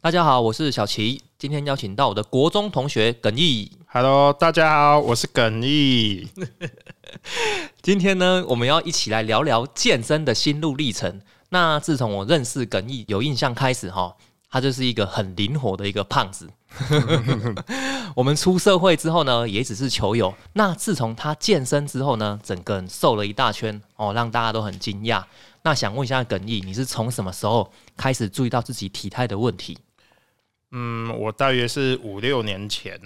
大家好，我是小齐，今天邀请到我的国中同学耿毅。Hello，大家好，我是耿毅。今天呢，我们要一起来聊聊健身的心路历程。那自从我认识耿毅有印象开始，哈，他就是一个很灵活的一个胖子。我们出社会之后呢，也只是球友。那自从他健身之后呢，整个人瘦了一大圈哦，让大家都很惊讶。那想问一下耿毅，你是从什么时候开始注意到自己体态的问题？嗯，我大约是五六年前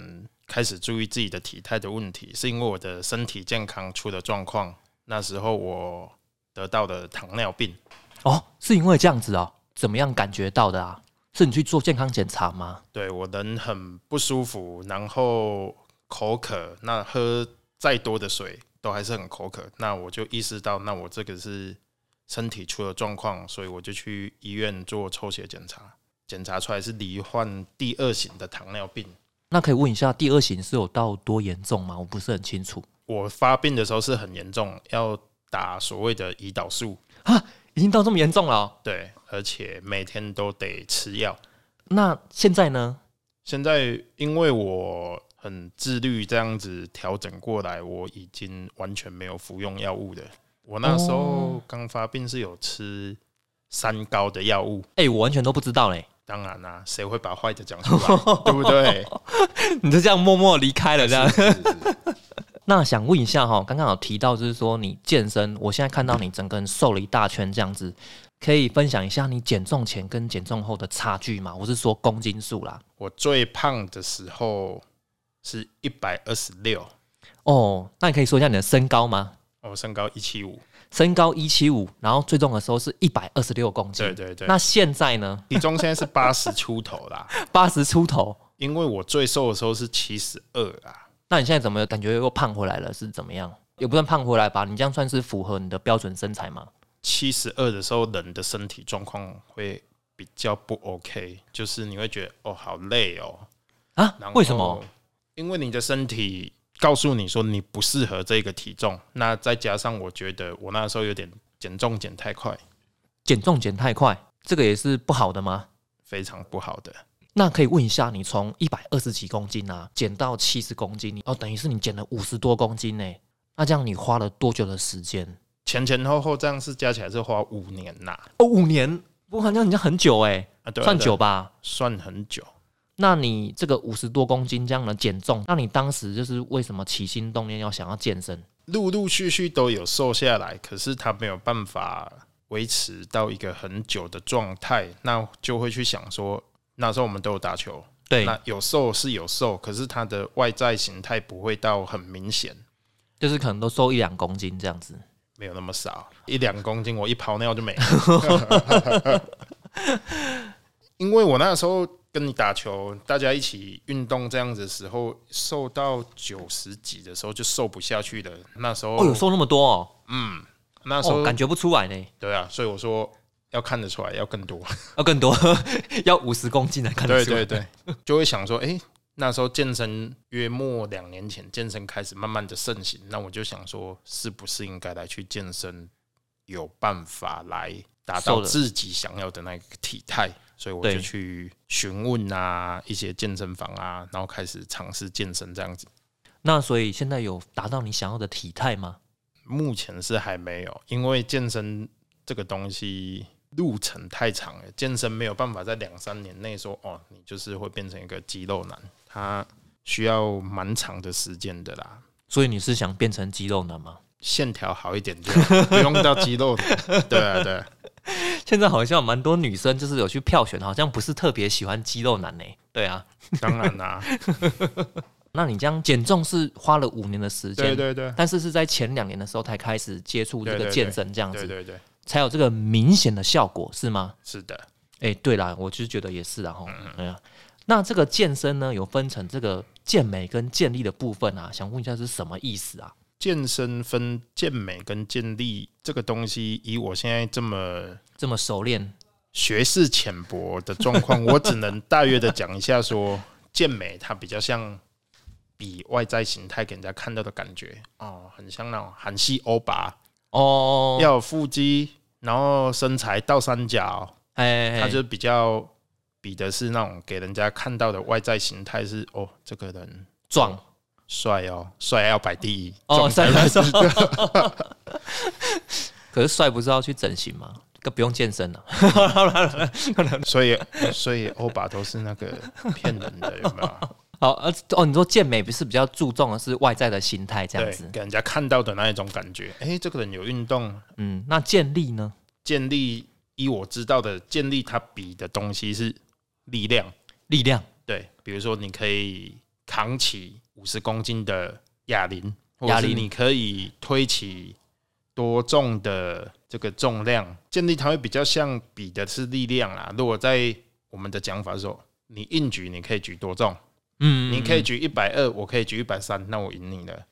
开始注意自己的体态的问题，是因为我的身体健康出了状况。那时候我得到的糖尿病，哦，是因为这样子哦？怎么样感觉到的啊？是你去做健康检查吗？对我人很不舒服，然后口渴，那喝再多的水都还是很口渴。那我就意识到，那我这个是身体出了状况，所以我就去医院做抽血检查，检查出来是罹患第二型的糖尿病。那可以问一下，第二型是有到多严重吗？我不是很清楚。我发病的时候是很严重，要打所谓的胰岛素，已经到这么严重了哦、对，而且每天都得吃药。那现在呢？现在因为我很自律，这样子调整过来，我已经完全没有服用药物的。我那时候哦刚发病是有吃三高的药物，哎、我完全都不知道嘞。当然啦、谁会把坏的讲出来，对不对？你就这样默默离开了，这样。是是是那想问一下哈，刚刚有提到就是说你健身，我现在看到你整个人瘦了一大圈这样子，可以分享一下你减重前跟减重后的差距吗？我是说公斤数啦。我最胖的时候是一百二十六，哦，那你可以说一下你的身高吗？我身高一七五，身高一七五，然后最重的时候是一百二十六公斤。对对对。那现在呢？体重现在是八十出头啦，八十出头。因为我最瘦的时候是七十二啊，那你现在怎么感觉又胖回来了？是怎么样？也不算胖回来吧？你这样算是符合你的标准身材吗？七十二的时候人的身体状况会比较不 OK，就是你会觉得哦好累哦，啊为什么？？因为你的身体告诉你说你不适合这个体重，那再加上我觉得我那时候有点减重减太快，减重减太快，这个也是不好的吗？非常不好的。那可以问一下，你从一百二十几公斤啊减到七十公斤，你哦，等于是你减了五十多公斤呢。那这样你花了多久的时间？前前后后这样是加起来是花五年呐、哦，五年，不过好像人家很久哎，啊，啊算久吧？算很久。那你这个五十多公斤这样的减重，那你当时就是为什么起心动念要想要健身？陆陆续续都有瘦下来，可是他没有办法维持到一个很久的状态，那就会去想说，那时候我们都有打球，对，那有瘦是有瘦，可是他的外在形态不会到很明显，就是可能都瘦一两公斤这样子。没有那么少，一两公斤我一泡尿就没了。因为我那时候跟你打球，大家一起运动这样子的时候，瘦到九十几的时候就瘦不下去了。那时候，哦，有瘦那么多哦，嗯那时候、哦，感觉不出来呢，对啊，所以我说要看得出来要更多。要更多，要五十公斤才看得对出来。对对，就会想说，哎、那时候健身约莫两年前，健身开始慢慢的盛行，那我就想说，是不是应该来去健身，有办法来达到自己想要的那个体态？所以我就去询问啊，一些健身房啊，然后开始尝试健身这样子。那所以现在有达到你想要的体态吗？目前是还没有，因为健身这个东西路程太长了，健身没有办法在两三年内说哦，你就是会变成一个肌肉男，他需要蛮长的时间的啦。所以你是想变成肌肉男吗？线条好一点就好 不用到肌肉男。对啊，对啊，现在好像蛮多女生就是有去票选，好像不是特别喜欢肌肉男呢。对啊，当然啦，那你这样减重是花了五年的时间，对对对，但是是在前两年的时候才开始接触这个健身，这样子对对对，才有这个明显的效果，是吗？是的。哎、对啦，我就是觉得也是啊，哈，哎呀，那这个健身呢，有分成这个健美跟健力的部分啊，想问一下是什么意思啊？健身分健美跟健力这个东西，以我现在这么这么熟练，学识浅薄的状况，我只能大约的讲一下说，健美它比较像比外在形态给人家看到的感觉。哦，很像那种韩系欧巴，哦，要有腹肌，然后身材倒三角，哎，他就比较比的是那种给人家看到的外在形态是哦，这个人壮帅哦，帅要摆第一哦，壮帅才帅帅。可是帅不是要去整形吗？更不用健身了。所以所以欧巴都是那个骗人的，有没有？好，呃，哦，你说健美不是比较注重的是外在的心态这样子，，给人家看到的那一种感觉。哎、这个人有运动，嗯，那健力呢？健力依我知道的健力，它比的东西是力量。力量，对，比如说你可以扛起五十公斤的哑铃，或哑铃你可以推起多重的这个重量。健力它会比较像比的是力量啦。如果在我们的讲法是说，你硬举你可以举多重，嗯，你可以举一百二，我可以举一百三，那我赢你了。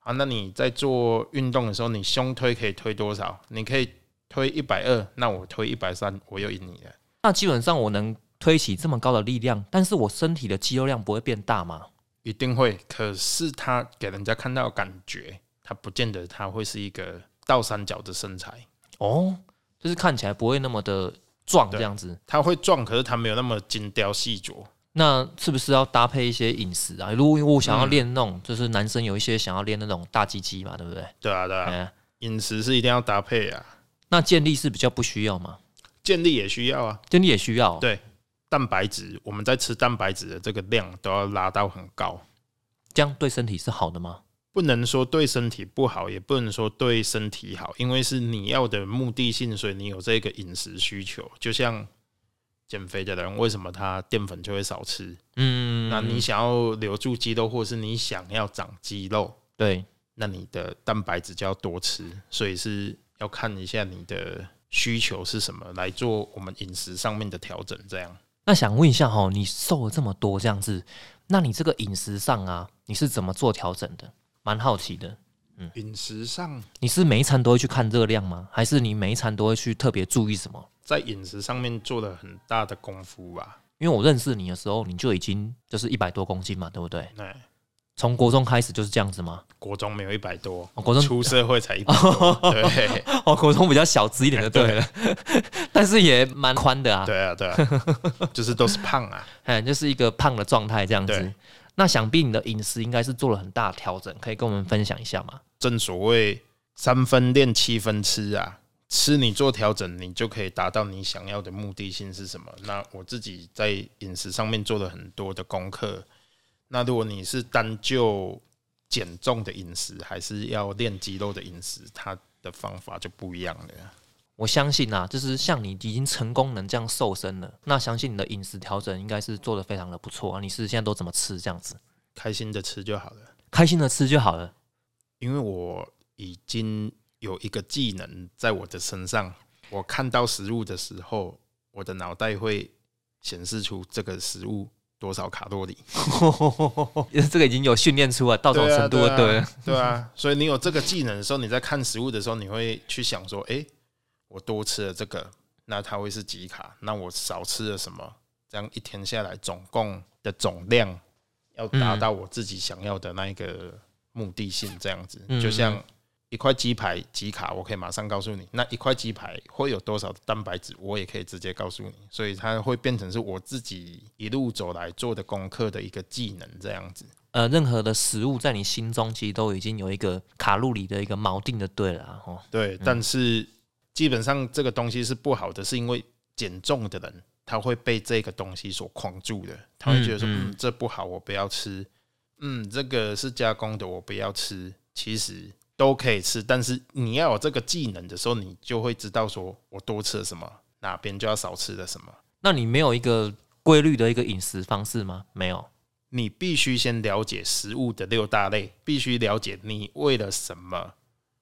啊，那你在做运动的时候，你胸推可以推多少？你可以推一百二，那我推一百三，我又赢你了。那基本上我能推起这么高的力量，但是我身体的肌肉量不会变大吗？一定会，可是他给人家看到感觉，他不见得他会是一个倒三角的身材，哦，就是看起来不会那么的壮这样子。他会壮，可是他没有那么精雕细琢。那是不是要搭配一些饮食啊？如果我想要嗯练那种，就是男生有一些想要练那种大鸡鸡嘛，对不对？对啊，对啊，哎，饮食是一定要搭配啊，那健力是比较不需要吗？健力也需要啊。健力也需要，对蛋白质，我们在吃蛋白质的这个量都要拉到很高，这样对身体是好的吗？不能说对身体不好，也不能说对身体好，因为是你要的目的性，所以你有这个饮食需求。就像减肥的人，为什么他淀粉就会少吃？嗯，那你想要留住肌肉，或是你想要长肌肉，对那你的蛋白质就要多吃，所以是要看一下你的需求是什么，来做我们饮食上面的调整。这样，那想问一下哈，你瘦了这么多这样子，那你这个饮食上啊，你是怎么做调整的？蛮好奇的。饮食上，你是每一餐都会去看热量吗？还是你每一餐都会去特别注意什么？在饮食上面做了很大的功夫吧。因为我认识你的时候，你就已经就是一百多公斤嘛，对不对？对从国中开始就是这样子吗？国中没有一百多，哦国中出社会才一百多，对哦，国中比较小资一点就对了，但是也蛮宽的啊，对啊，对啊，就是都是胖啊。哎，就是一个胖的状态这样子对。那想必你的饮食应该是做了很大的调整，可以跟我们分享一下吗？正所谓三分练七分吃啊，吃你做调整，你就可以达到你想要的目的性是什么。那我自己在饮食上面做了很多的功课。那如果你是单就减重的饮食，还是要练肌肉的饮食，它的方法就不一样了。我相信啊，就是像你已经成功能这样瘦身了，那相信你的饮食调整应该是做的非常的不错啊。你是现在都怎么吃这样子？开心的吃就好了，开心的吃就好了。因为我已经有一个技能在我的身上，我看到食物的时候，我的脑袋会显示出这个食物多少卡路里。这个已经有训练出来到这种程度了，对对啊对啊，所以你有这个技能的时候，你在看食物的时候，你会去想说，诶，我多吃了这个，那它会是几卡？那我少吃了什么？这样一天下来，总共的总量要达到我自己想要的那一个目的性，这样子，嗯就像。一块鸡排几卡，我可以马上告诉你。那一块鸡排会有多少的蛋白质，我也可以直接告诉你。所以它会变成是我自己一路走来做的功课的一个技能，这样子。呃，任何的食物在你心中其实都已经有一个卡路里的一个锚定的，对了啊，哦，对，但是基本上这个东西是不好的，是因为减重的人他会被这个东西所框住的，他会觉得说，嗯嗯，这不好，我不要吃，嗯，这个是加工的，我不要吃。其实都可以吃，但是你要有这个技能的时候，你就会知道说我多吃了什么，哪边就要少吃了什么。那你没有一个规律的一个饮食方式吗？没有。你必须先了解食物的六大类，必须了解你为了什么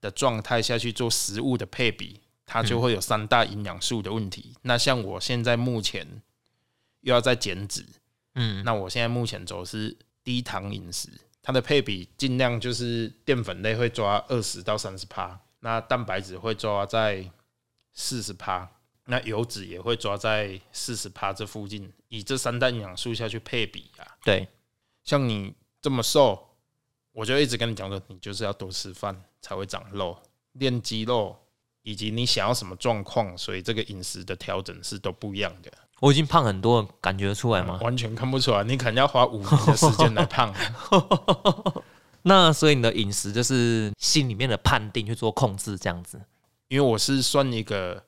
的状态下去做食物的配比，它就会有三大营养素的问题。那像我现在目前又要在减脂，嗯，那我现在目前走的是低糖饮食，它的配比尽量就是淀粉类会抓二十到三十趴，那蛋白质会抓在四十趴，那油脂也会抓在四十趴这附近，以这三大营养素下去配比啊。对，像你这么瘦，我就一直跟你讲说，你就是要多吃饭才会长肉，练肌肉以及你想要什么状况，所以这个饮食的调整是都不一样的。我已经胖很多，感觉出来吗？完全看不出来，你可能要花五年的时间来胖。那所以你的饮食就是心里面的判定去做控制，这样子。因为我是算一个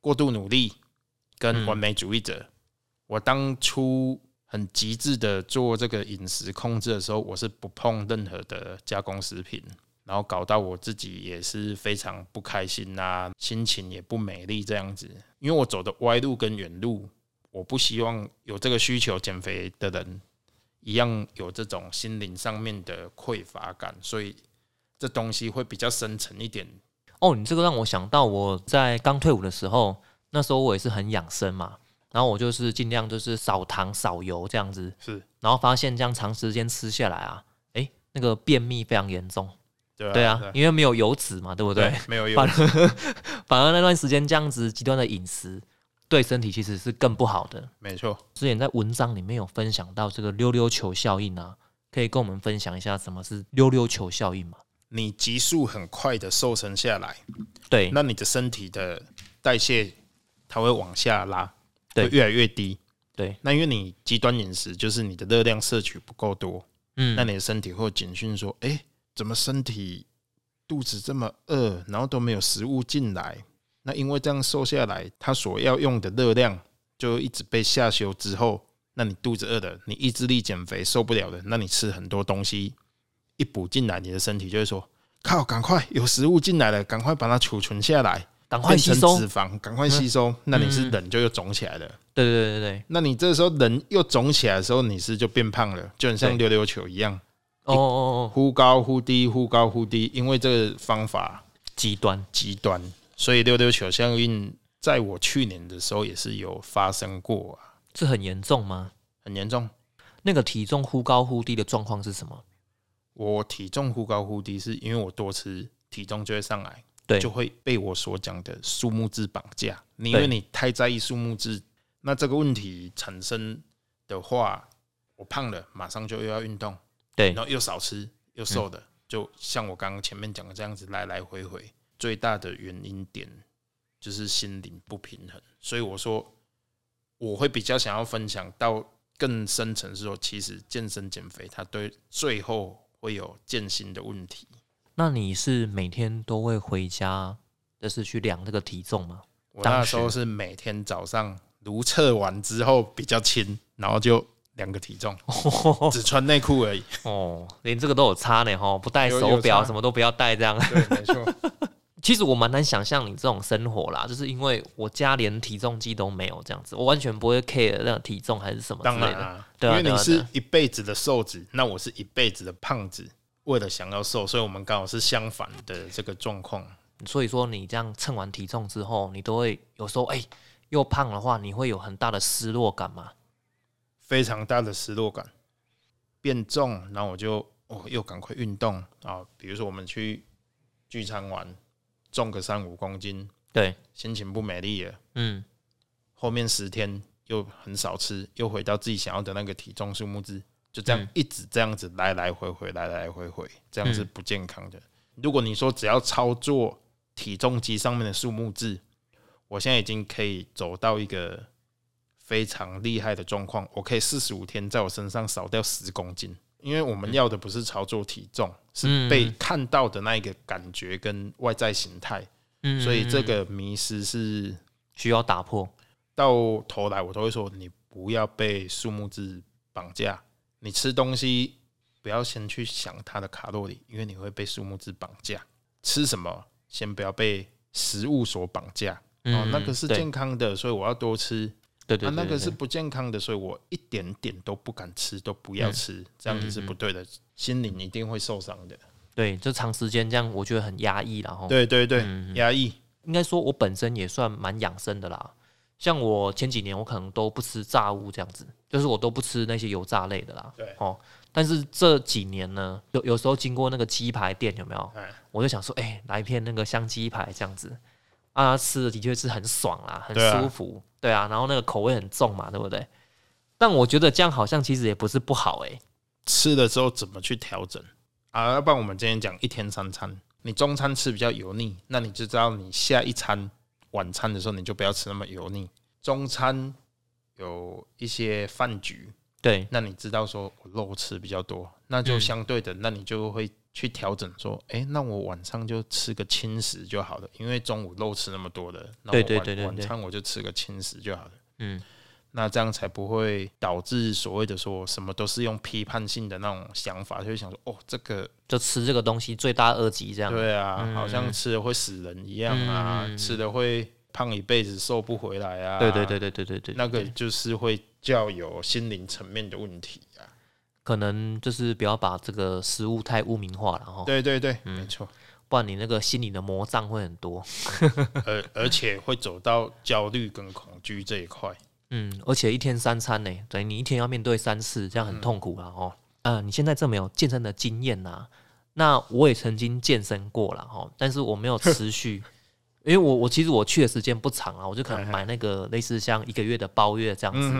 过度努力跟完美主义者。我当初很极致的做这个饮食控制的时候，我是不碰任何的加工食品，然后搞到我自己也是非常不开心啊，心情也不美丽这样子。因为我走的歪路跟远路，我不希望有这个需求减肥的人一样有这种心灵上面的匮乏感，所以这东西会比较深沉一点。哦，你这个让我想到我在刚退伍的时候，那时候我也是很养生嘛，然后我就是尽量就是少糖少油这样子，是，然后发现这样长时间吃下来啊，诶，那个便秘非常严重，对对啊，因为没有油脂嘛，对不对？没有油反而 反而那段时间这样子极端的饮食，对身体其实是更不好的。没错，之前在文章里面有分享到这个溜溜球效应啊，可以跟我们分享一下什么是溜溜球效应吗？你急速很快的瘦身下来，对，那你的身体的代谢它会往下拉，对越来越低。对，那因为你极端饮食，就是你的热量摄取不够多，嗯，那你的身体会警讯说：“哎、怎么身体肚子这么饿，然后都没有食物进来？”那因为这样瘦下来，它所要用的热量就一直被下修之后，那你肚子饿的，你意志力减肥受不了的，那你吃很多东西一补进来，你的身体就会说：“靠，赶快有食物进来了，赶快把它储存下来，赶快吸收。脂肪，赶快吸收。那你是人就又肿起来了。对对对对对，那你这时候人又肿起来的时候，你是就变胖了，就很像溜溜球一样，哦哦哦，忽高忽低，忽高忽低。因为这个方法极端，极端，所以溜溜球效应在我去年的时候也是有发生过啊，这很严重吗？很严重。那个体重忽高忽低的状况是什么？我体重忽高忽低，是因为我多吃，体重就会上来，对就会被我所讲的数目字绑架。你因为你太在意数目字，那这个问题产生的话，我胖了，马上就又要运动，对然后又少吃又瘦的，就像我刚刚前面讲的这样子来来回回，最大的原因点就是心灵不平衡。所以我说，我会比较想要分享到更深层，是说其实健身减肥它对最后会有健心的问题。那你是每天都会回家，就是去量这个体重吗？我那当时时候是每天早上如测完之后比较轻，然后就量个体重，只穿内裤而已。哦，连这个都有差呢哈，不戴有有手表，什么都不要戴这样。对，没错。其实我蛮难想象你这种生活啦，就是因为我家连体重机都没有这样子，我完全不会 care 那个体重还是什么之当类的。然啊，对啊因为你是一辈子的瘦子，那我是一辈子的胖子。为了想要瘦，所以我们刚好是相反的这个状况。所以说你这样称完体重之后，你都会有时候哎、又胖的话，你会有很大的失落感吗？非常大的失落感，变重，然后我就哦又赶快运动啊，比如说我们去聚餐玩，重个三五公斤，对，心情不美丽了，嗯，后面十天又很少吃，又回到自己想要的那个体重数目字，就这样嗯一直这样子来来回回，来来回回，这样是嗯不健康的。如果你说只要操作体重机上面的数目字，我现在已经可以走到一个非常厉害的状况，我可以四十五天在我身上少掉十公斤。因为我们要的不是操作体重，是嗯被看到的那一个感觉跟外在形态，嗯所以这个迷失是需要打破。到头来我都会说，你不要被数目字绑架。你吃东西不要先去想它的卡路里，因为你会被数目字绑架。吃什么先不要被食物所绑架。哦，那个是健康的，所以我要多吃。对对对啊，那个是不健康的，所以我一点点都不敢吃，都不要吃，这样子是不对的，心灵一定会受伤的。对，就长时间这样，我觉得很压抑然后对对对，嗯压抑。应该说，我本身也算蛮养生的啦。像我前几年，我可能都不吃炸物这样子，就是我都不吃那些油炸类的啦。对哦，但是这几年呢，有有时候经过那个鸡排店，有没有？哎我就想说，哎、来一片那个香鸡排这样子啊，吃的的确是很爽啦，很舒服，对啊，然后那个口味很重嘛，对不对？但我觉得这样好像其实也不是不好哎、吃了之后怎么去调整啊？要不然我们今天讲一天三餐，你中餐吃比较油腻，那你就知道你下一餐晚餐的时候你就不要吃那么油腻。中餐有一些饭局，对，那你知道说我肉吃比较多，那就嗯相对的，那你就会去调整说，诶，那我晚上就吃个轻食就好了，因为中午肉吃那么多的，那我晚晚餐我就吃个轻食就好了。嗯，那这样才不会导致所谓的说什么都是用批判性的那种想法，就会想说，哦，这个就吃这个东西罪大恶极这样。对啊，嗯好像吃了会死人一样啊，嗯吃了会胖一辈子瘦不回来啊。对对对对对对对，那个就是会较有心灵层面的问题啊。可能就是不要把这个食物太污名化了哈，对对对，嗯没错。不然你那个心里的魔障会很多。而而且会走到焦虑跟恐惧这一块。嗯，而且一天三餐呢，等于你一天要面对三次，这样很痛苦了哦。呃，你现在这没有健身的经验呐、那我也曾经健身过了哈，但是我没有持续，因为我我其实我去的时间不长啊，我就可能买那个类似像一个月的包月这样子、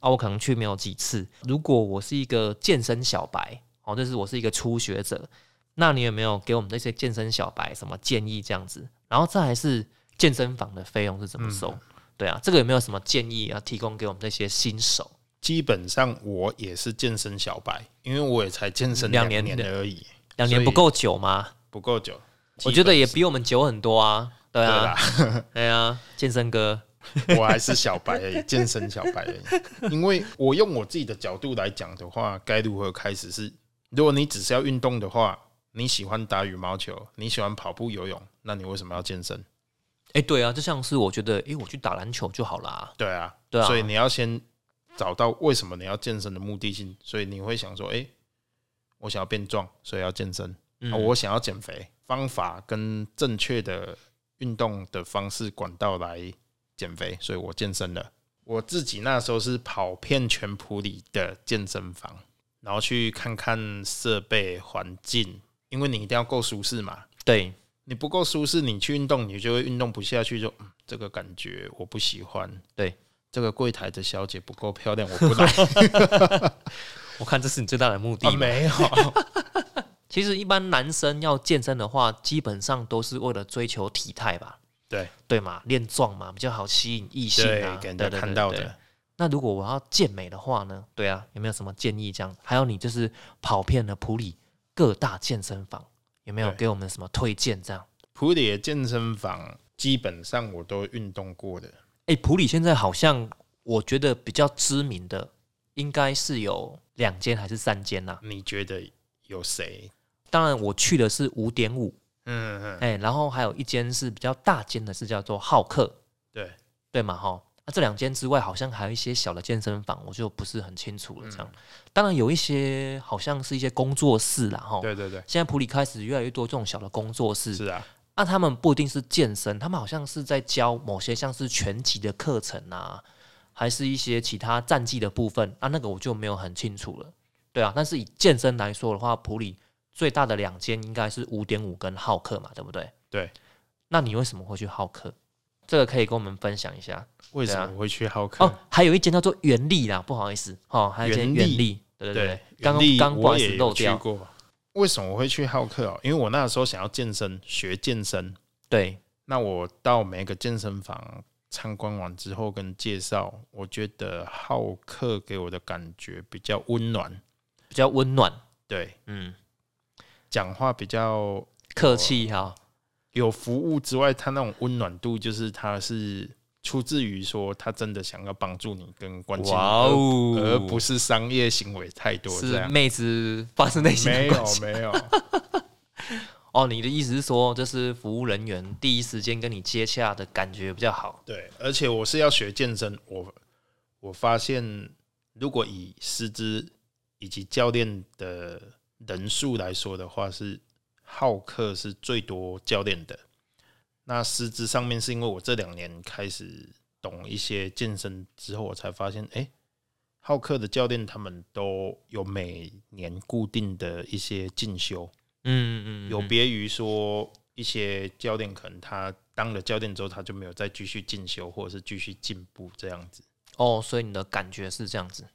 啊，我可能去没有几次。如果我是一个健身小白，哦，就是我是一个初学者，那你有没有给我们这些健身小白什么建议这样子？然后再来是健身房的费用是怎么收？对啊，这个有没有什么建议要提供给我们这些新手？基本上我也是健身小白，因为我也才健身两两年的而已，两年不够久吗？不够久。我觉得也比我们久很多啊。对啊，对啊，健身哥，我还是小白而已，健身小白而已。因为我用我自己的角度来讲的话，该如何开始是，如果你只是要运动的话，你喜欢打羽毛球，你喜欢跑步、游泳，那你为什么要健身？哎、对啊，就像是我觉得，哎、我去打篮球就好啦。对啊，对啊所以你要先找到为什么你要健身的目的性，所以你会想说，哎、我想要变壮，所以要健身。嗯啊我想要减肥，方法跟正确的运动的方式管道来减肥，所以我健身了。我自己那时候是跑遍全普里的健身房，然后去看看设备环境，因为你一定要够舒适嘛。对，你不够舒适，你去运动，你就会运动不下去就，嗯，这个感觉我不喜欢。对，这个柜台的小姐不够漂亮，我不来。我看这是你最大的目的啊、没有，其实一般男生要健身的话，基本上都是为了追求体态吧？对对嘛，练壮嘛，比较好吸引异性啊，对对看到对对的。那如果我要健美的话呢？对啊，有没有什么建议？这样，还有你就是跑遍了普里各大健身房，有没有对给我们什么推荐？这样，普里的健身房基本上我都运动过的。哎、普里现在好像我觉得比较知名的，应该是有两间还是三间呐、你觉得有谁？当然，我去的是五点五，嗯嗯，哎，然后还有一间是比较大间的，是叫做浩克，对，对嘛哈？那、这两间之外，好像还有一些小的健身房，我就不是很清楚了。这样，当然有一些好像是一些工作室啦哈。对对对，现在普里开始越来越多这种小的工作室，是啊，那他们不一定是健身，他们好像是在教某些像是拳击的课程啊，还是一些其他战技的部分啊，那个我就没有很清楚了。对啊，但是以健身来说的话，普里最大的两间应该是五点五跟浩克嘛，对不对？对。那你为什么会去浩克？这个可以跟我们分享一下为什么会去浩克？哦。还有一间叫做原力啦，不好意思，哦，还有一间原力对对对对，，刚刚不好意思我也漏掉。为什么我会去浩克哦？因为我那时候想要健身，学健身。对，那我到每个健身房参观完之后跟介绍，我觉得浩克给我的感觉比较温暖，比较温暖，对，嗯，讲话比较客气哈，有服务之外，他那种温暖度，就是他是出自于说他真的想要帮助你跟关心你，哇哦而而不是商业行为太多这样。是妹子发自内心没。有没有，哦，你的意思是说，就是服务人员第一时间跟你接洽的感觉比较好？对，而且我是要学健身，我我发现如果以师资以及教练的人数来说的话，是好客是最多教练的。那师资上面是因为我这两年开始懂一些健身之后，我才发现，哎、好客的教练他们都有每年固定的一些进修，嗯嗯，有别于说一些教练可能他当了教练之后，他就没有再继续进修或者是继续进步这样子。哦，所以你的感觉是这样子。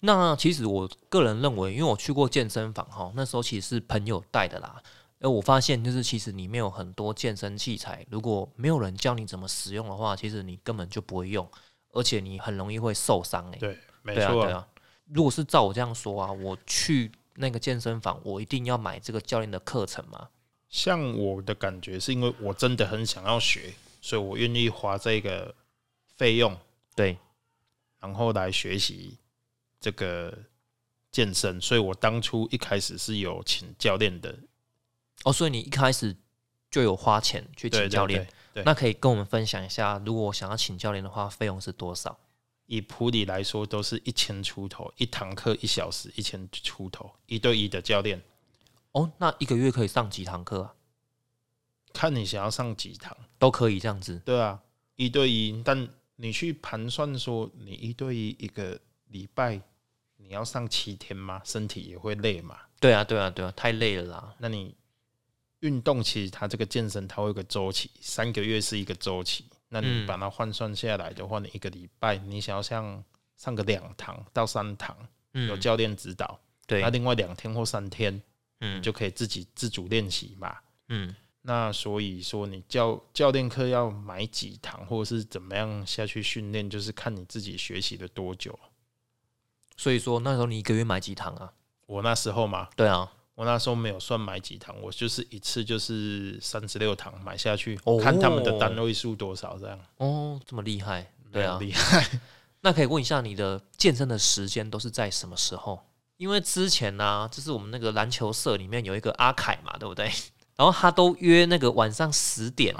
那其实我个人认为，因为我去过健身房哈，那时候其实是朋友带的啦。而我发现就是其实里面有很多健身器材，如果没有人教你怎么使用的话，其实你根本就不会用，而且你很容易会受伤哎、对，没对啊，错对啊。如果是照我这样说啊，我去那个健身房，我一定要买这个教练的课程吗。像我的感觉是因为我真的很想要学，所以我愿意花这个费用，对，然后来学习这个健身。所以我当初一开始是有请教练的，哦，所以你一开始就有花钱去请教练，对对那可以跟我们分享一下，如果我想要请教练的话，费用是多少？以普里来说，都是一千出头，一堂课一小时一千出头，一对一的教练，哦，那一个月可以上几堂课啊？看你想要上几堂。都可以这样子。对啊，一对一，但你去盘算说，你一对一一个礼拜你要上七天吗？身体也会累嘛。对啊，对啊，对啊，太累了啦。那你运动其实它这个健身它会有个周期，三个月是一个周期。那你嗯把它换算下来的话，你一个礼拜你想要像上个两堂到三堂，嗯，有教练指导，对那，另外两天或三天嗯，就可以自己自主练习嘛。嗯，那所以说，你教教练课要买几堂，或者是怎么样下去训练，就是看你自己学习的多久。所以说那时候你一个月买几堂啊？我那时候嘛，对啊，我那时候没有算买几堂，我就是一次就是三十六堂买下去，哦看他们的单位数多少这样。哦，这么厉害，对啊很。厉害。那可以问一下你的健身的时间都是在什么时候？因为之前呢、就是我们那个篮球社里面有一个阿凯嘛，对不对？然后他都约那个晚上十点！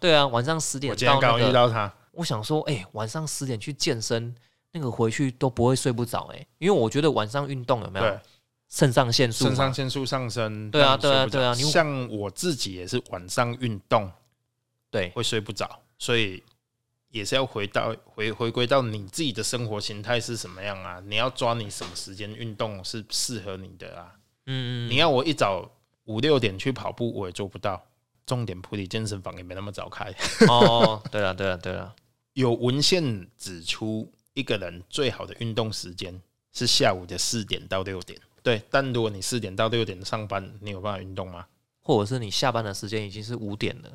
对啊，晚上十点我今天刚好遇。到他，我想说，哎、晚上十点去健身，那个回去都不会睡不着，哎，因为我觉得晚上运动有没有，肾上腺素？肾上腺素上升，对啊对啊对啊你像我自己也是晚上运动对会睡不着，所以也是要回到回回归到你自己的生活形态是什么样啊？你要抓你什么时间运动是适合你的啊？嗯，你要我一早五六点去跑步，我也做不到。重点普里健身房也没那么早开。哦，对了对了对了，有文献指出，一个人最好的运动时间是下午的四点到六点。对，但如果你四点到六点上班，你有办法运动吗？或者是你下班的时间已经是五点了，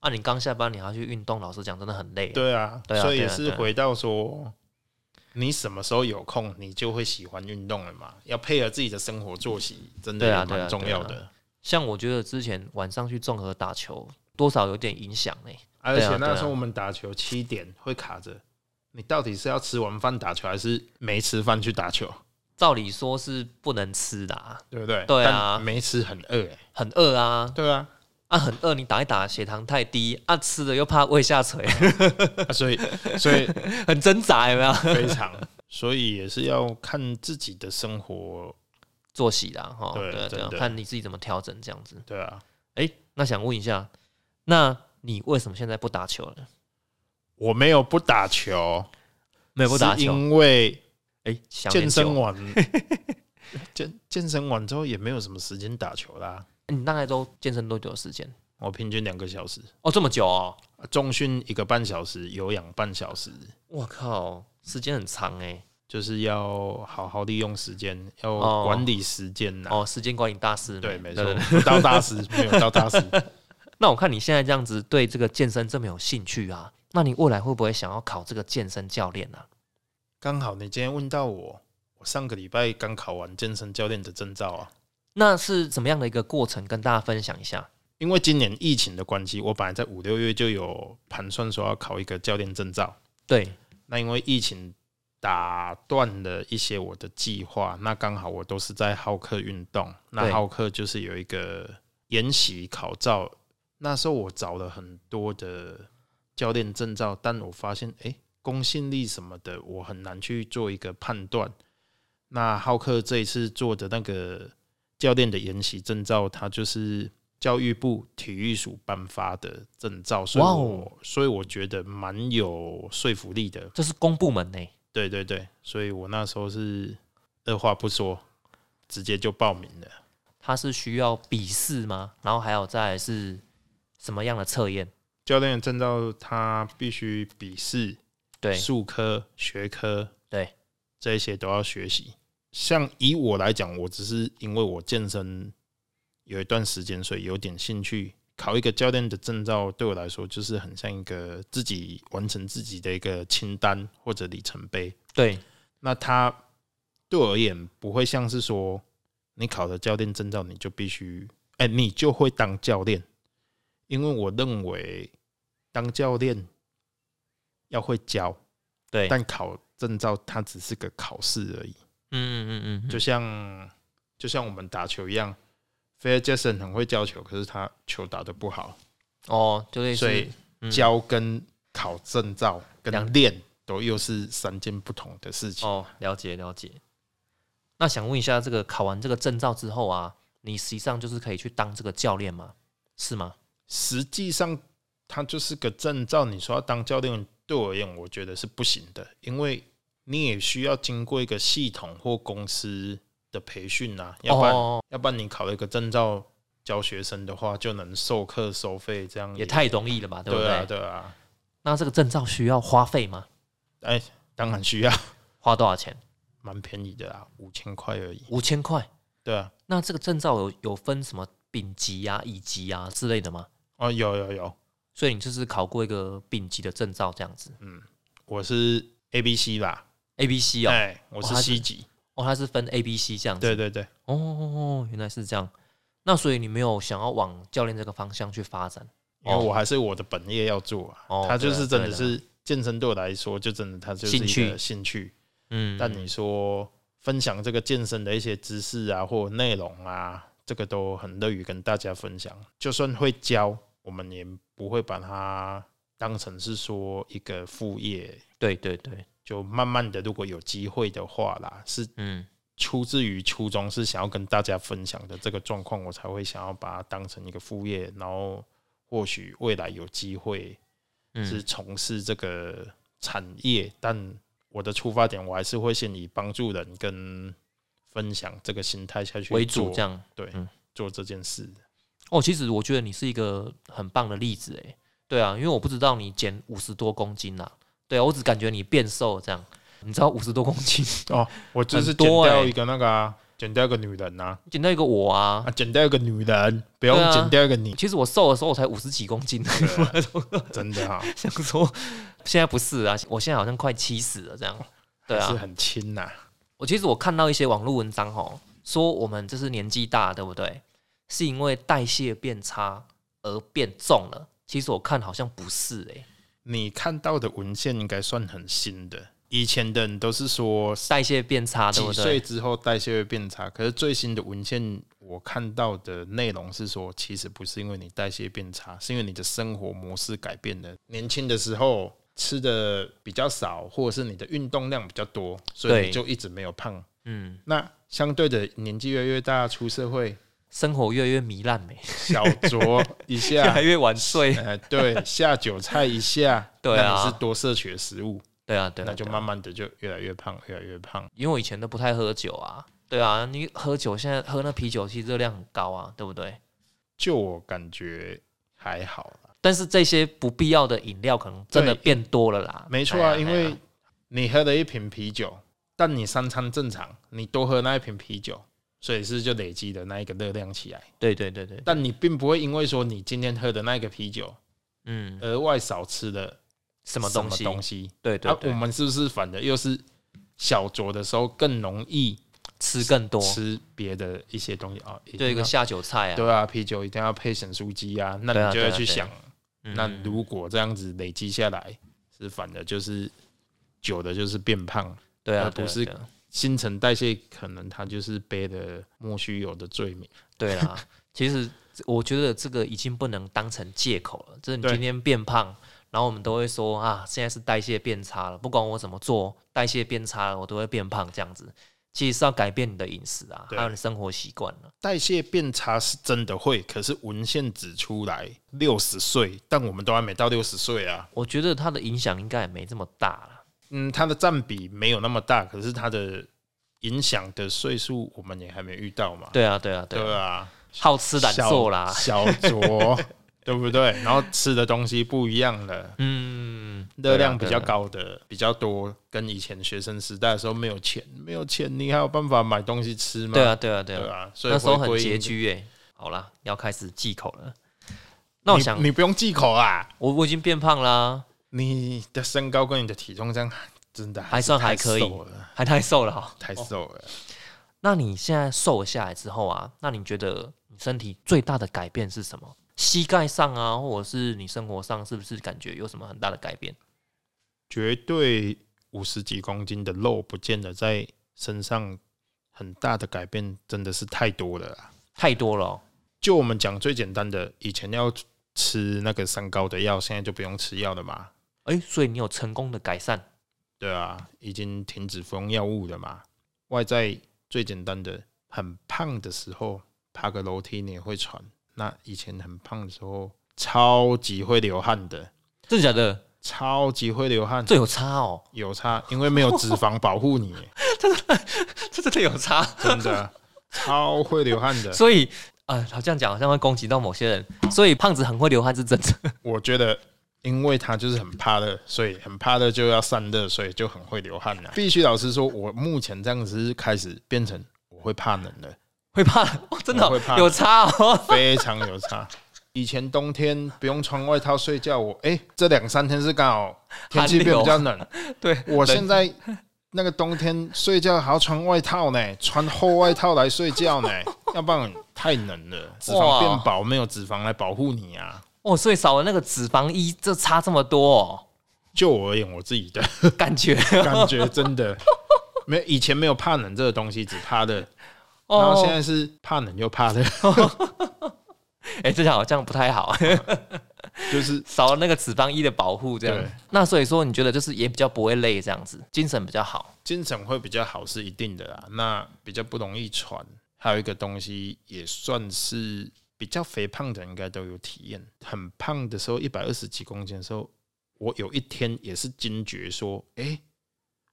啊，你刚下班你还要去运动，老实讲真的很累。对啊，对啊所以也是回到说，你什么时候有空，你就会喜欢运动了嘛。要配合自己的生活作息，真的对啊也蛮对啊对啊重要的。像我觉得之前晚上去综合打球，多少有点影响呢。而且那时候我们打球七点会卡着，你到底是要吃完饭打球，还是没吃饭去打球？照理说是不能吃的、啊，对不对？对啊但没吃很饿哎、很饿啊，对啊，啊很饿，你打一打血糖太低，啊吃了又怕胃下垂，啊所以所以 很挣扎有没有？非常，所以也是要看自己的生活，作息啦，哈，对对看你自己怎么调整这样子。对啊。哎、那想问一下，那你为什么现在不打球了？我没有不打球，没有不打球？因为哎、想健身完 健健身完之后也没有什么时间打球啦。你大概都健身多久的时间？我平均两个小时，哦，这么久哦！中训一个半小时，有氧半小时，我靠，时间很长哎。就是要好好利用时间，要哦管理时间呐。哦，时间管理大师，对，没错到大师，没有到大师。那我看你现在这样子对这个健身这么有兴趣啊，那你未来会不会想要考这个健身教练啊？刚好你今天问到我，我上个礼拜刚考完健身教练的证照啊。那是怎么样的一个过程？跟大家分享一下。因为今年疫情的关系，我本来在五六月就有盘算说要考一个教练证照。对，那因为疫情打断了一些我的计划，那刚好我都是在好客运动，那对好客就是有一个研习考照，那时候我找了很多的教练证照，但我发现诶，公信力什么的我很难去做一个判断。那浩克这一次做的那个教练的研习证照，它就是教育部体育署颁发的证照，所以哇我、哦所以我觉得蛮有说服力的。这是公部门呢、对对对，所以我那时候是二话不说，直接就报名了。他是需要笔试吗？然后还有再来是什么样的测验？教练的证照他必须笔试、对术科、学科，对，这一些都要学习。像以我来讲，我只是因为我健身有一段时间，所以有点兴趣。考一个教练的证照，对我来说就是很像一个自己完成自己的一个清单或者里程碑。对，那他对我而言不会像是说你考了教练证照，你就必须哎、你就会当教练，因为我认为当教练要会教，对，但考证照它只是个考试而已。嗯嗯嗯嗯，就像就像我们打球一样菲尔杰森很会教球，可是他球打得不好，哦，就类似所以嗯教跟考证照跟练都又是三件不同的事情。哦，了解了解。那想问一下，这个考完这个证照之后啊，你实际上就是可以去当这个教练吗？是吗？实际上，它就是个证照。你说要当教练，对我而言，我觉得是不行的，因为你也需要经过一个系统或公司的培训啊，要不然、哦，要不然你考了一个证照教学生的话，就能授课收费，这样也太容易了吧，对不对对？啊对啊，那这个证照需要花费吗？哎，当然需要，花多少钱？蛮便宜的啊，五千块而已。五千块。对啊，那这个证照有有分什么丙级啊、乙级啊之类的吗？哦，有有有，所以你就是考过一个丙级的证照这样子嗯我是 A B C 吧，，A、B、C 哦，哎，我是 C 级，哦，它是分 A、B、C 这样子。对对对，哦原来是这样。那所以你没有想要往教练这个方向去发展？因为我还是我的本业要做啊，哦它就是真的是健身对我来说，就真的它就是一兴趣个兴趣。嗯，但你说分享这个健身的一些知识啊，或内容啊，这个都很乐于跟大家分享。就算会教，我们也不会把它当成是说一个副业。对对对，就慢慢的，如果有机会的话啦，是嗯，出自于初衷是想要跟大家分享的这个状况，我才会想要把它当成一个副业，然后或许未来有机会嗯是从事这个产业，但我的出发点我还是会先以帮助人跟分享这个心态下去为主做这样。对、嗯做这件事。哦，其实我觉得你是一个很棒的例子哎。对啊，因为我不知道你减五十多公斤啊，对啊，我只感觉你变瘦这样。你知道五十多公斤，哦，我就是减掉一个那个啊，减掉一个女人呐、减掉一个我啊啊，。减掉一个女人，不用减掉一个你，其实我瘦的时候我才五十几公斤，真的啊、想说现在不是啊，我现在好像快七十了这样。对啊，是很轻呐、我其实我看到一些网络文章哦，说我们就是年纪大，对不对？是因为代谢变差而变重了。其实我看好像不是欸诶、你看到的文献应该算很新的，以前的人都是说代谢变差，对几不对？岁之后代谢会变差，可是最新的文献我看到的内容是说，其实不是因为你代谢变差，是因为你的生活模式改变了。年轻的时候吃的比较少，或者是你的运动量比较多，所以你就一直没有胖。嗯，那相对的，年纪越来越大，出社会生活越来越糜烂没，小酌一 越来，越晚睡。呃，对，下酒菜一下，对啊是多摄取的食物，对啊，对啊，那就慢慢的就越来越胖，越来越胖。因为我以前都不太喝酒啊。对啊，你喝酒现在喝那啤酒其实热量很高啊，对不对？就我感觉还好啦，但是这些不必要的饮料可能真的变多了啦。没错啊，哎因为你喝了一瓶啤酒，但你三餐正常，你多喝那一瓶啤酒，所以是就累积的那一个热量起来。对对对对，但你并不会因为说你今天喝的那个啤酒，嗯，额外少吃的什么东西？东西。对对我们是不是反的又是小酌的时候更容易吃更多，吃别的一些东西啊？一定要就一个下酒菜啊。对啊，啤酒一定要配咸酥鸡啊，那你就会对啊啊去想，嗯那如果这样子累积下来，是反的，就是久的就是变胖，对啊，而不是新陈代谢可能它就是背的莫须有的罪名。对啊，其实我觉得这个已经不能当成借口了。就是你今天变胖，然后我们都会说啊，现在是代谢变差了，不管我怎么做，代谢变差了，我都会变胖这样子。其实是要改变你的饮食啊，对还有你生活习惯了。代谢变差是真的会，可是文献指出来六十岁，但我们都还没到六十岁啊。我觉得它的影响应该也没这么大了。嗯，它的占比没有那么大，可是它的影响的岁数我们也还没遇到嘛。对啊，对啊，对啊，对啊，好吃懒做啦。小酌，对不对？然后吃的东西不一样了。嗯，热量比较高的比较多，跟以前学生时代的时候没有钱，没有钱，你还有办法买东西吃吗？对啊，对啊，对啊，所以那时候很拮据哎。好啦，要开始忌口了。那我想，你不用忌口啊，我我已经变胖啦、你的身高跟你的体重这样真的还算还可以还太瘦了哈、太瘦了。那你现在瘦下来之后啊，那你觉得你身体最大的改变是什么？膝盖上啊，或者是你生活上，是不是感觉有什么很大的改变？绝对五十几公斤的肉不见得在身上很大的改变，真的是太多了啦。太多了哦、就我们讲最简单的，以前要吃那个三高的药，现在就不用吃药了嘛。诶，所以你有成功的改善。对啊，已经停止服用药物了嘛。外在最简单的，很胖的时候爬个楼梯你也会喘。那以前很胖的时候，超级会流汗的，真的假的？超级会流汗，这有差哦，有差，因为没有脂肪保护你，这真的有差。真的超会流汗的。所以，呃，好这样讲好像会攻击到某些人。所以胖子很会流汗是真的。我觉得，因为他就是很怕热，所以很怕热就要散热，所以就很会流汗了。必须老实说，我目前这样子是开始变成我会怕冷了。会怕，哦、真的？哦、会怕。有差哦。非常有差。以前冬天不用穿外套睡觉，我哎、这两三天是刚好天气变比较冷。对，我冷现在那个冬天睡觉还要穿外套呢，穿厚外套来睡觉呢，要不然太冷了，脂肪哇变薄，没有脂肪来保护你啊。哦，所以少了那个脂肪衣，这差这么多哦，就我而言，我自己的。感觉。感觉真的。没有以前没有怕冷这个东西，只怕热，然哦。后现在是怕冷又怕热，哎、这样好像不太好，就是 少了那个脂肪衣的保护，这样。那所以说，你觉得就是也比较不会累，这样子，精神比较好。精神会比较好是一定的啦，那比较不容易喘。还有一个东西也算是比较肥胖的人应该都有体验。很胖的时候，一百二十几公斤的时候，我有一天也是惊觉说：“哎，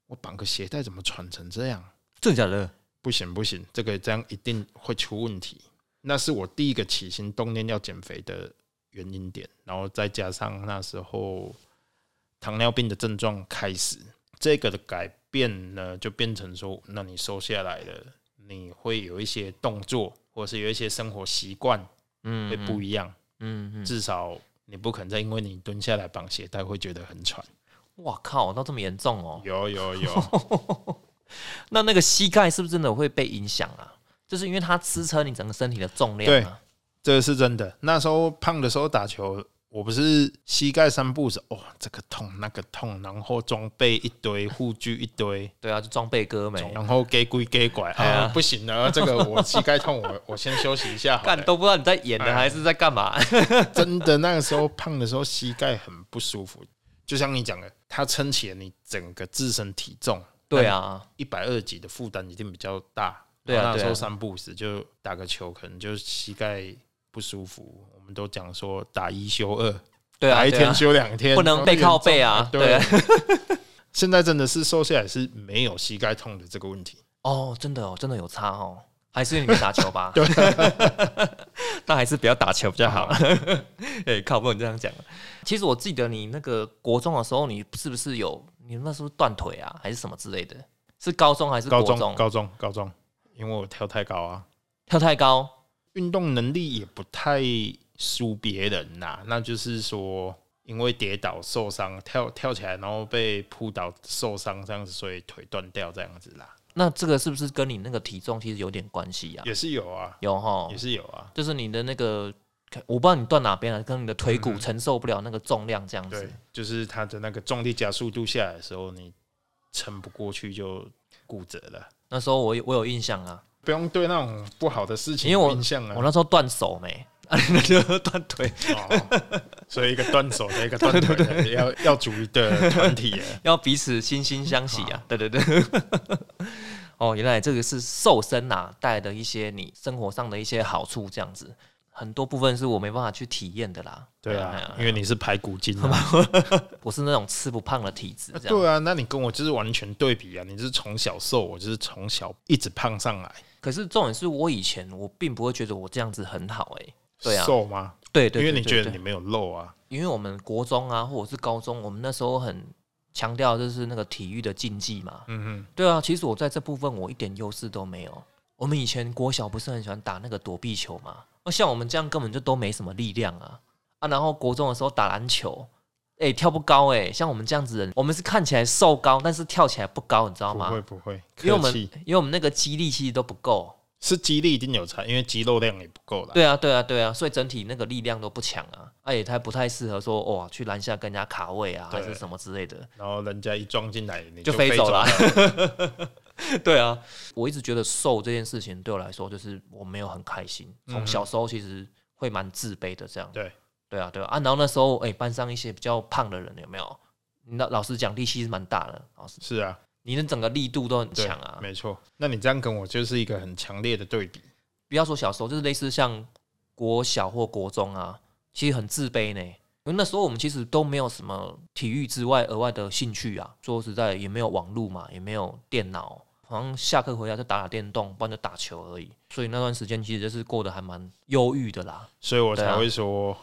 我绑个鞋带怎么喘成这样？真的假的？不行不行，这个这样一定会出问题。”那是我第一个起心动念要减肥的原因点，然后再加上那时候糖尿病的症状开始，这个的改变呢，就变成说，那你瘦下来了，你会有一些动作，或者是有一些生活习惯嗯，会不一样，嗯嗯。至少你不可能再因为你蹲下来绑鞋带会觉得很喘。哇靠，到这么严重哦？有有有，那那个膝盖是不是真的会被影响啊？就是因为它支撑你整个身体的重量啊。这是真的。那时候胖的时候打球，我不是膝盖三步走，哦，这个痛那个痛，然后装备一堆，护具一堆，对啊，就装备哥没，然后给鬼给拐 啊，不行了，这个我膝盖痛，我我先休息一下好了。干都不知道你在演的哎还是在干嘛。真的那个时候胖的时候，膝盖很不舒服，就像你讲的，它撑起了你整个自身体重。对，啊，一百二几的负担一定比较大。对啊那时候三步时就打个球，可能就膝盖不舒服。我们都讲说打一休二，对啊，打一天休两天，不能背靠背啊对。现在真的是瘦下来是没有膝盖痛的这个问题。哦，真的哦，真的有差哦。还是你们打球吧？对，那还是不要打球比较好。哎、靠，不能这样讲。其实我记得你那个国中的时候，你是不是有你那是不是断腿啊，还是什么之类的？是高中还是高中？高中，高中，因为我跳太高啊，跳太高，运动能力也不太输别人呐、那就是说，因为跌倒受伤，跳跳起来然后被扑倒受伤这样子，所以腿断掉这样子啦，那这个是不是跟你那个体重其实有点关系啊？也是有啊，有哈也，是有啊。就是你的那个，我不知道你断哪边了，跟你的腿骨嗯承受不了那个重量这样对子。，就是它的那个重力加速度下来的时候，你撑不过去就骨折了。那时候我有我有印象啊，不用对那种不好的事情因为我有印象啊我，那时候断手没，啊，那就断腿，哦，所以一个断手的，一个断腿 的，要要组一个团体耶。要彼此惺惺相惜啊！对对对。哦，原来这个是瘦身呐、带来的一些你生活上的一些好处，这样子很多部分是我没办法去体验的啦。对啊，因为你是排骨精啊。我是那种吃不胖的体质，对啊，那你跟我就是完全对比啊！你是从小瘦，我就是从小一直胖上来。可是重点是我以前我并不会觉得我这样子很好哎、对啊瘦吗？对对因为你觉得你没有肉啊。因为我们国中啊，或者是高中，我们那时候很强调就是那个体育的竞技嘛。嗯对啊，其实我在这部分我一点优势都没有。我们以前国小不是很喜欢打那个躲避球嘛？那像我们这样根本就都没什么力量啊啊！然后国中的时候打篮球，哎、跳不高哎、像我们这样子的人，我们是看起来瘦高，但是跳起来不高，你知道吗不？会不会，因为我们因为我们那个肌力其实都不够。是肌力一定有差，因为肌肉量也不够了。对啊，对啊，对啊，所以整体那个力量都不强啊，啊也太不太适合说哇去篮下跟人家卡位啊，还是什么之类的。然后人家一撞进来，你就飞飞走了了。对啊，我一直觉得瘦这件事情对我来说，就是我没有很开心。从嗯小时候其实会蛮自卑的，这样。对对啊，对啊。啊，然后那时候哎、班上一些比较胖的人有没有？那老老师讲力气是蛮大的，老师，是啊，你的整个力度都很强啊。没错。那你这样跟我就是一个很强烈的对比。不要说小时候，就是类似像国小或国中啊，其实很自卑呢。因为那时候我们其实都没有什么体育之外额外的兴趣啊。说实在，也没有网络嘛，也没有电脑，好像下课回家就打打电动，不然就打球而已。所以那段时间其实就是过得还蛮忧郁的啦。所以我才会说，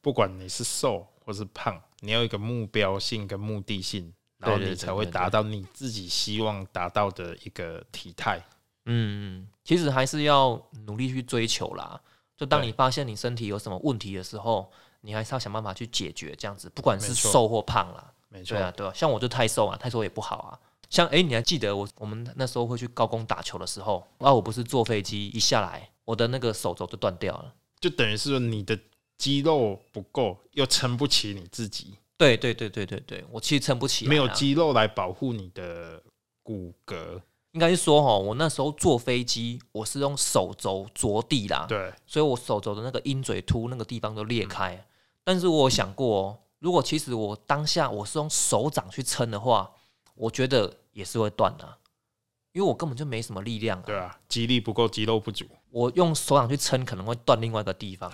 不管你是瘦或是胖，你要有一个目标性跟目的性，然后你才会达到你自己希望达到的一个体态。嗯，其实还是要努力去追求啦。就当你发现你身体有什么问题的时候，你还是要想办法去解决，这样子，不管是瘦或胖啦。没错对，啊，对啊，像我就太瘦啊，太瘦也不好啊。像哎、你还记得我我们那时候会去高工打球的时候，啊，我不是坐飞机一下来，我的那个手肘就断掉了。就等于是说你的肌肉不够，又撑不起你自己，对对对对对对，我其实撑不起没有肌肉来保护你的骨骼。应该是说哈，我那时候坐飞机，我是用手肘着地啦，对，所以我手肘的那个鹰嘴突那个地方都裂开。但是我有想过哦，如果其实我当下我是用手掌去撑的话，我觉得也是会断的啊、因为我根本就没什么力量、啊。对啊，肌力不够，肌肉不足，我用手掌去撑可能会断另外一个 地方。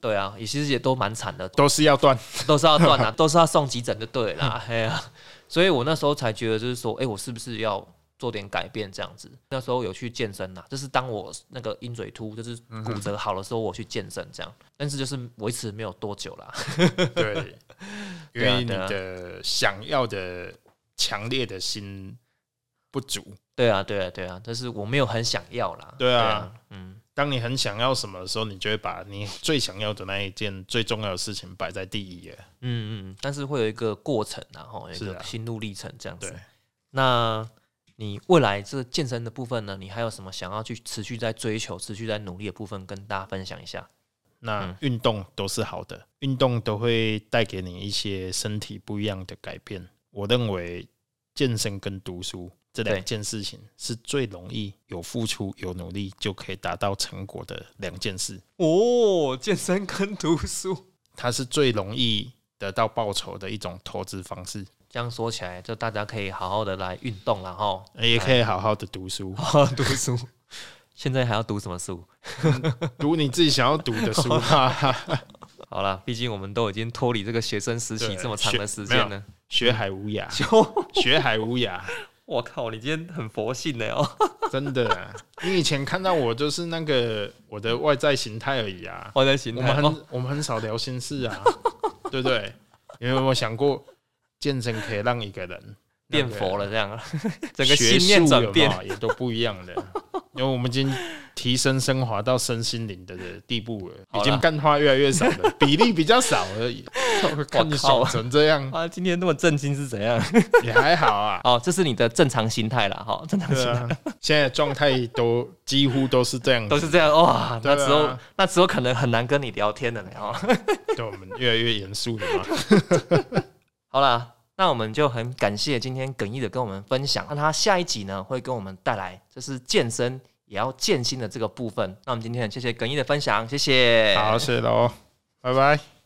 对啊，也其实也都蛮惨的，都是要断。都是要断啊，都是要送急诊就对了啦。哎呀、所以我那时候才觉得就是说，哎、我是不是要做点改变这样子？那时候有去健身啦，就是当我那个鹰嘴突就是骨折好的时候，我去健身这样，但是就是维持没有多久啦。对，因为你的想要的强烈的心不足。对啊，对啊，对啊，但是我没有很想要啦。对啊嗯，当你很想要什么的时候，你就会把你最想要的那一件最重要的事情摆在第一了。嗯嗯，但是会有一个过程啊，吼，有一个心路历程这样子对。，那你未来这健身的部分呢？你还有什么想要去持续在追求、持续在努力的部分，跟大家分享一下？那嗯运动都是好的，运动都会带给你一些身体不一样的改变。我认为健身跟读书这两件事情是最容易有付出、有努力就可以达到成果的两件事。哦，健身跟读书，它是最容易得到报酬的一种投资方式，这样说起来，就大家可以好好的来运动然后，也可以好好的读书，好 好读书。现在还要读什么书？读你自己想要读的书。好了，毕竟我们都已经脱离这个学生时期对这么长的时间了。学海无涯，就学海无涯，我靠，你今天很佛性呢哦，真的啊。你以前看到我就是那个我的外在形态而已啊。外在形态我们很我们很少聊心事啊，对不对？有没有想过健身可以让一个人变佛了，了这样，整个学信念转变。有也都不一样的。因为我们已经提升升华到身心灵的地步了，已经干话越来越少了，比例比较少而已。看你靠爽成这样啊，今天那么震惊是怎样？也还好啊。哦，这是你的正常心态了，哈，正常心态。啊，现在状态都几乎都是这样，都是这样哇，那对啊之后、那之后可能很难跟你聊天的呢哦。对我们越来越严肃了嘛。好啦，那我们就很感谢今天耿毅的跟我们分享，那他下一集呢会跟我们带来就是健身也要健心的这个部分。那我们今天很谢谢耿毅的分享，谢谢。好，谢谢喽，拜拜。